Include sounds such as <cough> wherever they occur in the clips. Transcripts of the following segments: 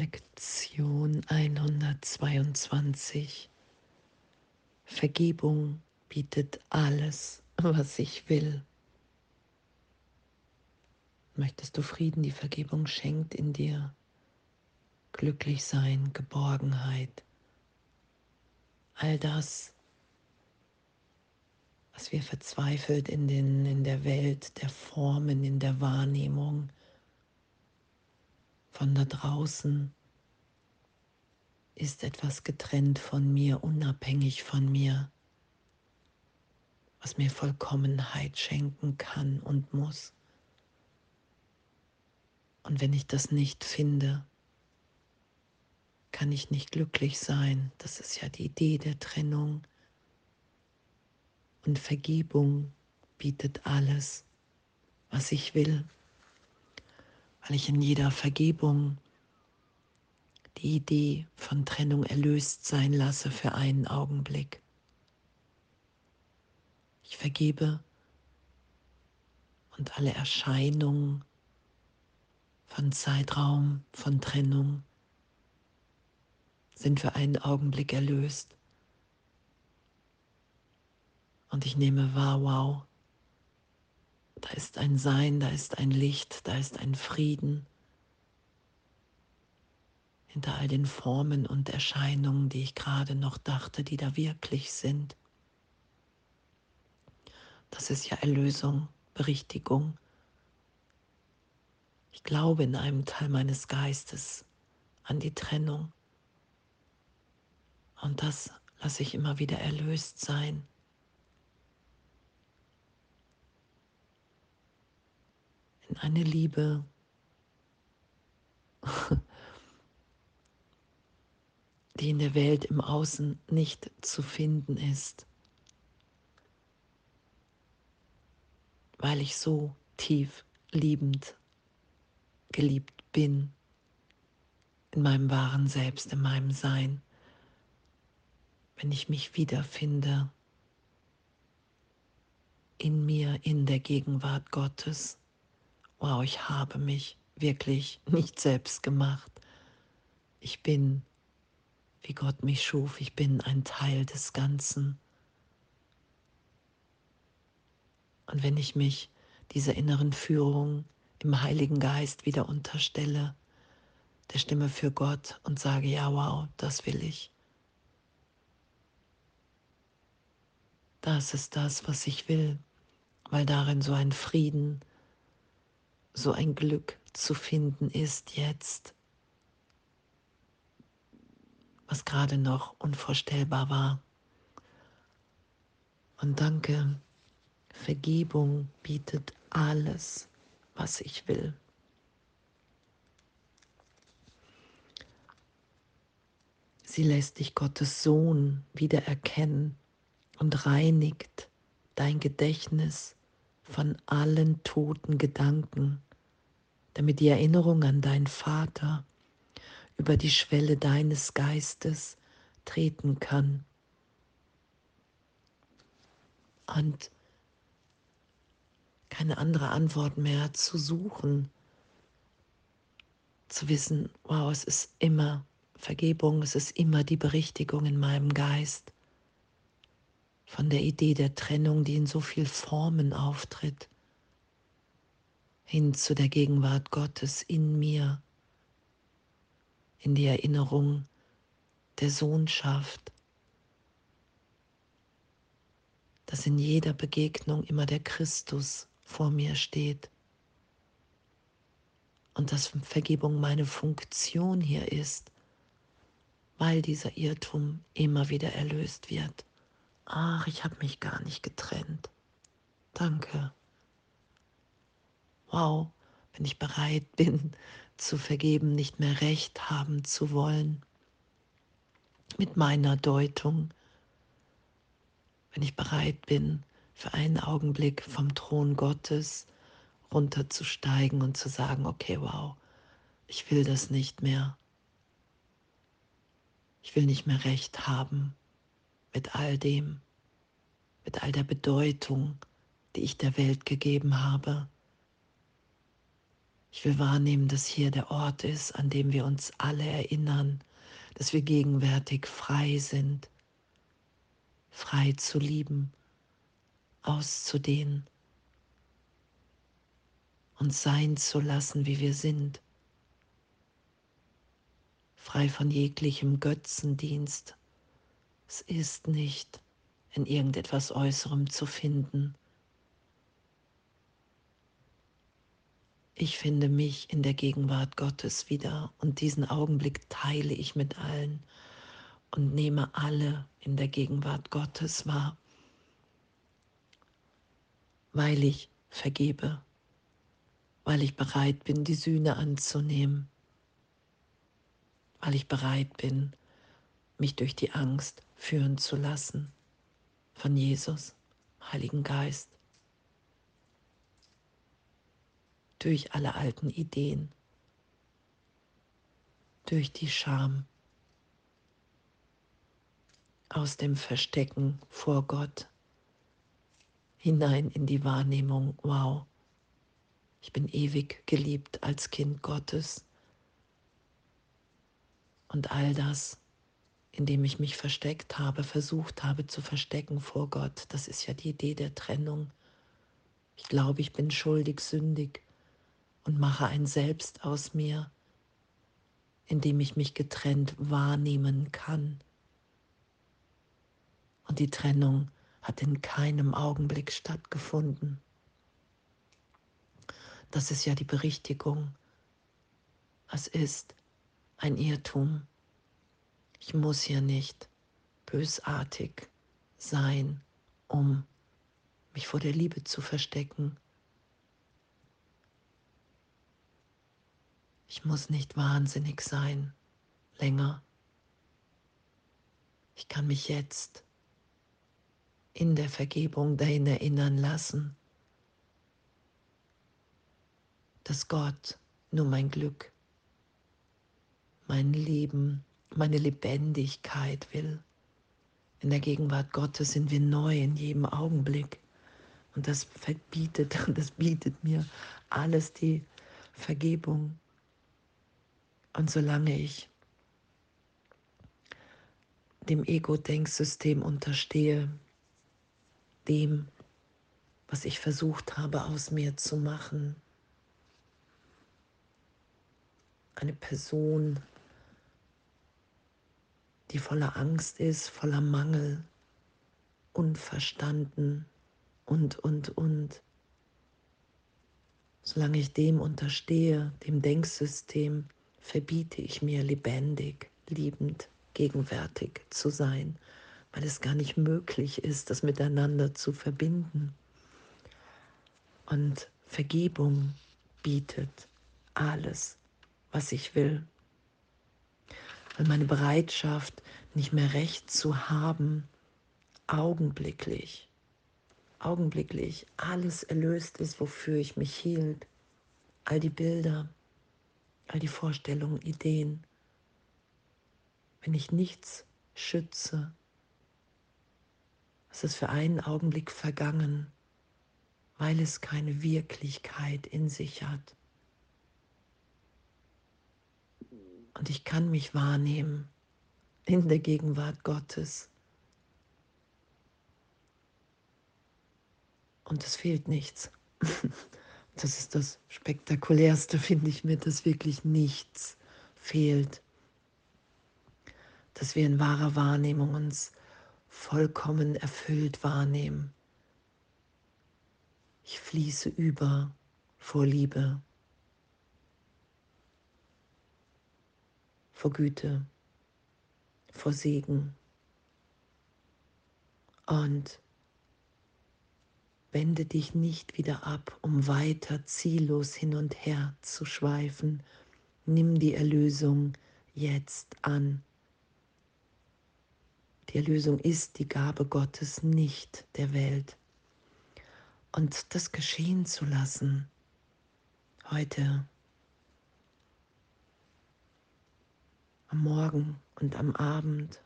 Lektion 122. Vergebung bietet alles, was ich will. Möchtest du Frieden, die Vergebung schenkt in dir? Glücklich sein, Geborgenheit, all das, was wir verzweifelt in, den, in der Welt der Formen, in der Wahrnehmung von da draußen, ist etwas getrennt von mir, unabhängig von mir, was mir Vollkommenheit schenken kann und muss. Und wenn ich das nicht finde, kann ich nicht glücklich sein. Das ist ja die Idee der Trennung. Und Vergebung bietet alles, was ich will, weil in jeder Vergebung die Idee von Trennung erlöst sein lasse für einen Augenblick. Ich vergebe und alle Erscheinungen von Zeitraum, von Trennung sind für einen Augenblick erlöst. Und ich nehme wahr, wow, da ist ein Sein, da ist ein Licht, da ist ein Frieden hinter all den Formen und Erscheinungen, die ich gerade noch dachte, die da wirklich sind. Das ist ja Erlösung, Berichtigung. Ich glaube in einem Teil meines Geistes an die Trennung. Und das lasse ich immer wieder erlöst sein. In eine Liebe, <laughs> die in der Welt im Außen nicht zu finden ist, weil ich so tief liebend geliebt bin. In meinem wahren Selbst, in meinem Sein. Wenn ich mich wiederfinde. In mir, in der Gegenwart Gottes. Wow, ich habe mich wirklich nicht selbst gemacht. Ich bin, wie Gott mich schuf, ich bin ein Teil des Ganzen. Und wenn ich mich dieser inneren Führung im Heiligen Geist wieder unterstelle, der Stimme für Gott und sage, ja, wow, das will ich, das ist das, was ich will, weil darin so ein Frieden, so ein Glück zu finden ist jetzt, was gerade noch unvorstellbar war. Und danke, Vergebung bietet alles, was ich will. Sie lässt dich Gottes Sohn wieder erkennen und reinigt dein Gedächtnis von allen toten Gedanken, damit die Erinnerung an deinen Vater über die Schwelle deines Geistes treten kann. Und keine andere Antwort mehr zu suchen, zu wissen, wow, es ist immer Vergebung, es ist immer die Berichtigung in meinem Geist von der Idee der Trennung, die in so viel Formen auftritt, hin zu der Gegenwart Gottes in mir, in die Erinnerung der Sohnschaft, dass in jeder Begegnung immer der Christus vor mir steht und dass Vergebung meine Funktion hier ist, weil dieser Irrtum immer wieder erlöst wird ach, ich habe mich gar nicht getrennt. Danke. Wow, wenn ich bereit bin zu vergeben, nicht mehr recht haben zu wollen mit meiner Deutung, wenn ich bereit bin, für einen Augenblick vom Thron Gottes runterzusteigen und zu sagen, okay, wow, ich will das nicht mehr. Ich will nicht mehr recht haben mit all dem, mit all der Bedeutung, die ich der Welt gegeben habe. Ich will wahrnehmen, dass hier der Ort ist, an dem wir uns alle erinnern, dass wir gegenwärtig frei sind, frei zu lieben, auszudehnen, uns sein zu lassen, wie wir sind, frei von jeglichem Götzendienst. Es ist nicht in irgendetwas Äußerem zu finden. Ich finde mich in der Gegenwart Gottes wieder und diesen Augenblick teile ich mit allen und nehme alle in der Gegenwart Gottes wahr, weil ich vergebe, weil ich bereit bin, die Sühne anzunehmen, weil ich bereit bin, mich durch die Angst führen zu lassen von Jesus, Heiligen Geist, durch alle alten Ideen, durch die Scham, aus dem Verstecken vor Gott. Hinein in die Wahrnehmung, wow, ich bin ewig geliebt als Kind Gottes. Und all das, in dem ich mich versteckt habe, versucht habe zu verstecken vor Gott, das ist ja die Idee der Trennung. Ich glaube, ich bin schuldig, sündig und mache ein Selbst aus mir, in dem ich mich getrennt wahrnehmen kann. Und die Trennung hat in keinem Augenblick stattgefunden. Das ist ja die Berichtigung. Es ist ein Irrtum. Ich muss hier nicht bösartig sein, um mich vor der Liebe zu verstecken. Ich muss nicht wahnsinnig sein länger. Ich kann mich jetzt in der Vergebung dahin erinnern lassen, dass Gott nur mein Glück, mein Leben, meine Lebendigkeit will. In der Gegenwart Gottes sind wir neu in jedem Augenblick. Und das verbietet, <laughs> das bietet mir alles die Vergebung. Und solange ich dem Ego-Denksystem unterstehe, dem, was ich versucht habe aus mir zu machen, eine Person, die voller Angst ist, voller Mangel, unverstanden und, und, und. Solange ich dem unterstehe, dem Denksystem, verbiete ich mir lebendig, liebend, gegenwärtig zu sein, weil es gar nicht möglich ist, das miteinander zu verbinden. Und Vergebung bietet alles, was ich will. Weil meine Bereitschaft, nicht mehr recht zu haben, augenblicklich, augenblicklich alles erlöst ist, wofür ich mich hielt. All die Bilder, all die Vorstellungen, Ideen. Wenn ich nichts schütze, es ist für einen Augenblick vergangen, weil es keine Wirklichkeit in sich hat. Und ich kann mich wahrnehmen in der Gegenwart Gottes. Und es fehlt nichts. <laughs> Das ist das Spektakulärste, finde ich mir, dass wirklich nichts fehlt. Dass wir in wahrer Wahrnehmung uns vollkommen erfüllt wahrnehmen. Ich fließe über vor Liebe, vor Güte, vor Segen und wende dich nicht wieder ab, um weiter ziellos hin und her zu schweifen. Nimm die Erlösung jetzt an. Die Erlösung ist die Gabe Gottes, nicht der Welt. Und das geschehen zu lassen, heute, am Morgen und am Abend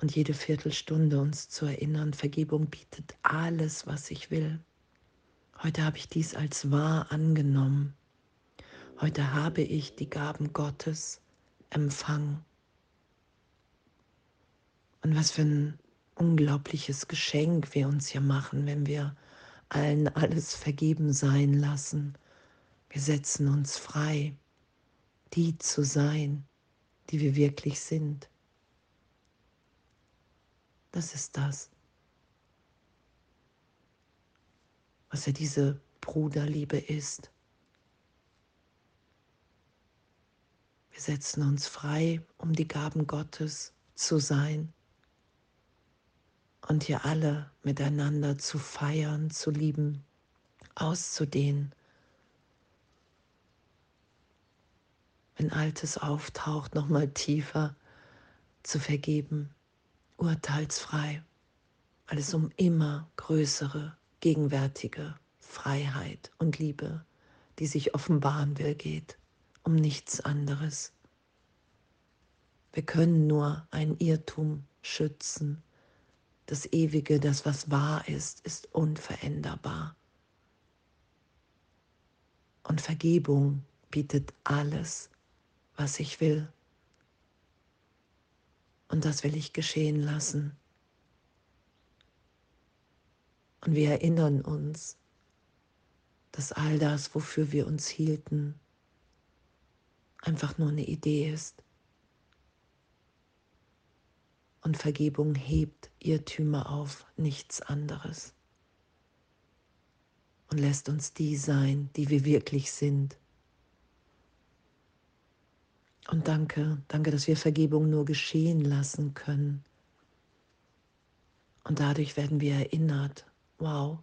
und jede Viertelstunde uns zu erinnern, Vergebung bietet alles, was ich will. Heute habe ich dies als wahr angenommen. Heute habe ich die Gaben Gottes empfangen. Und was für ein unglaubliches Geschenk wir uns hier machen, wenn wir allen alles vergeben sein lassen. Wir setzen uns frei, die zu sein, die wir wirklich sind. Das ist das, was ja diese Bruderliebe ist. Wir setzen uns frei, um die Gaben Gottes zu sein und hier alle miteinander zu feiern, zu lieben, auszudehnen. Wenn Altes auftaucht, nochmal tiefer zu vergeben, urteilsfrei, weil es um immer größere, gegenwärtige Freiheit und Liebe, die sich offenbaren will, geht um nichts anderes. Wir können nur ein Irrtum schützen. Das Ewige, das was wahr ist, ist unveränderbar. Und Vergebung bietet alles, was ich will. Und das will ich geschehen lassen. Und wir erinnern uns, dass all das, wofür wir uns hielten, einfach nur eine Idee ist. Und Vergebung hebt Irrtümer auf, nichts anderes. Und lässt uns die sein, die wir wirklich sind. Und danke, danke, dass wir Vergebung nur geschehen lassen können. Und dadurch werden wir erinnert, wow,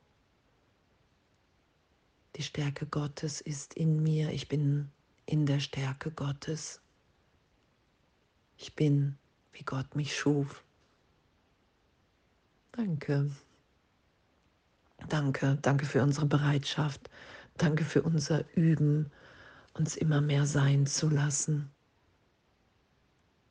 die Stärke Gottes ist in mir, ich bin in der Stärke Gottes. Ich bin, wie Gott mich schuf. Danke. Danke, danke für unsere Bereitschaft. Danke für unser Üben, uns immer mehr sein zu lassen.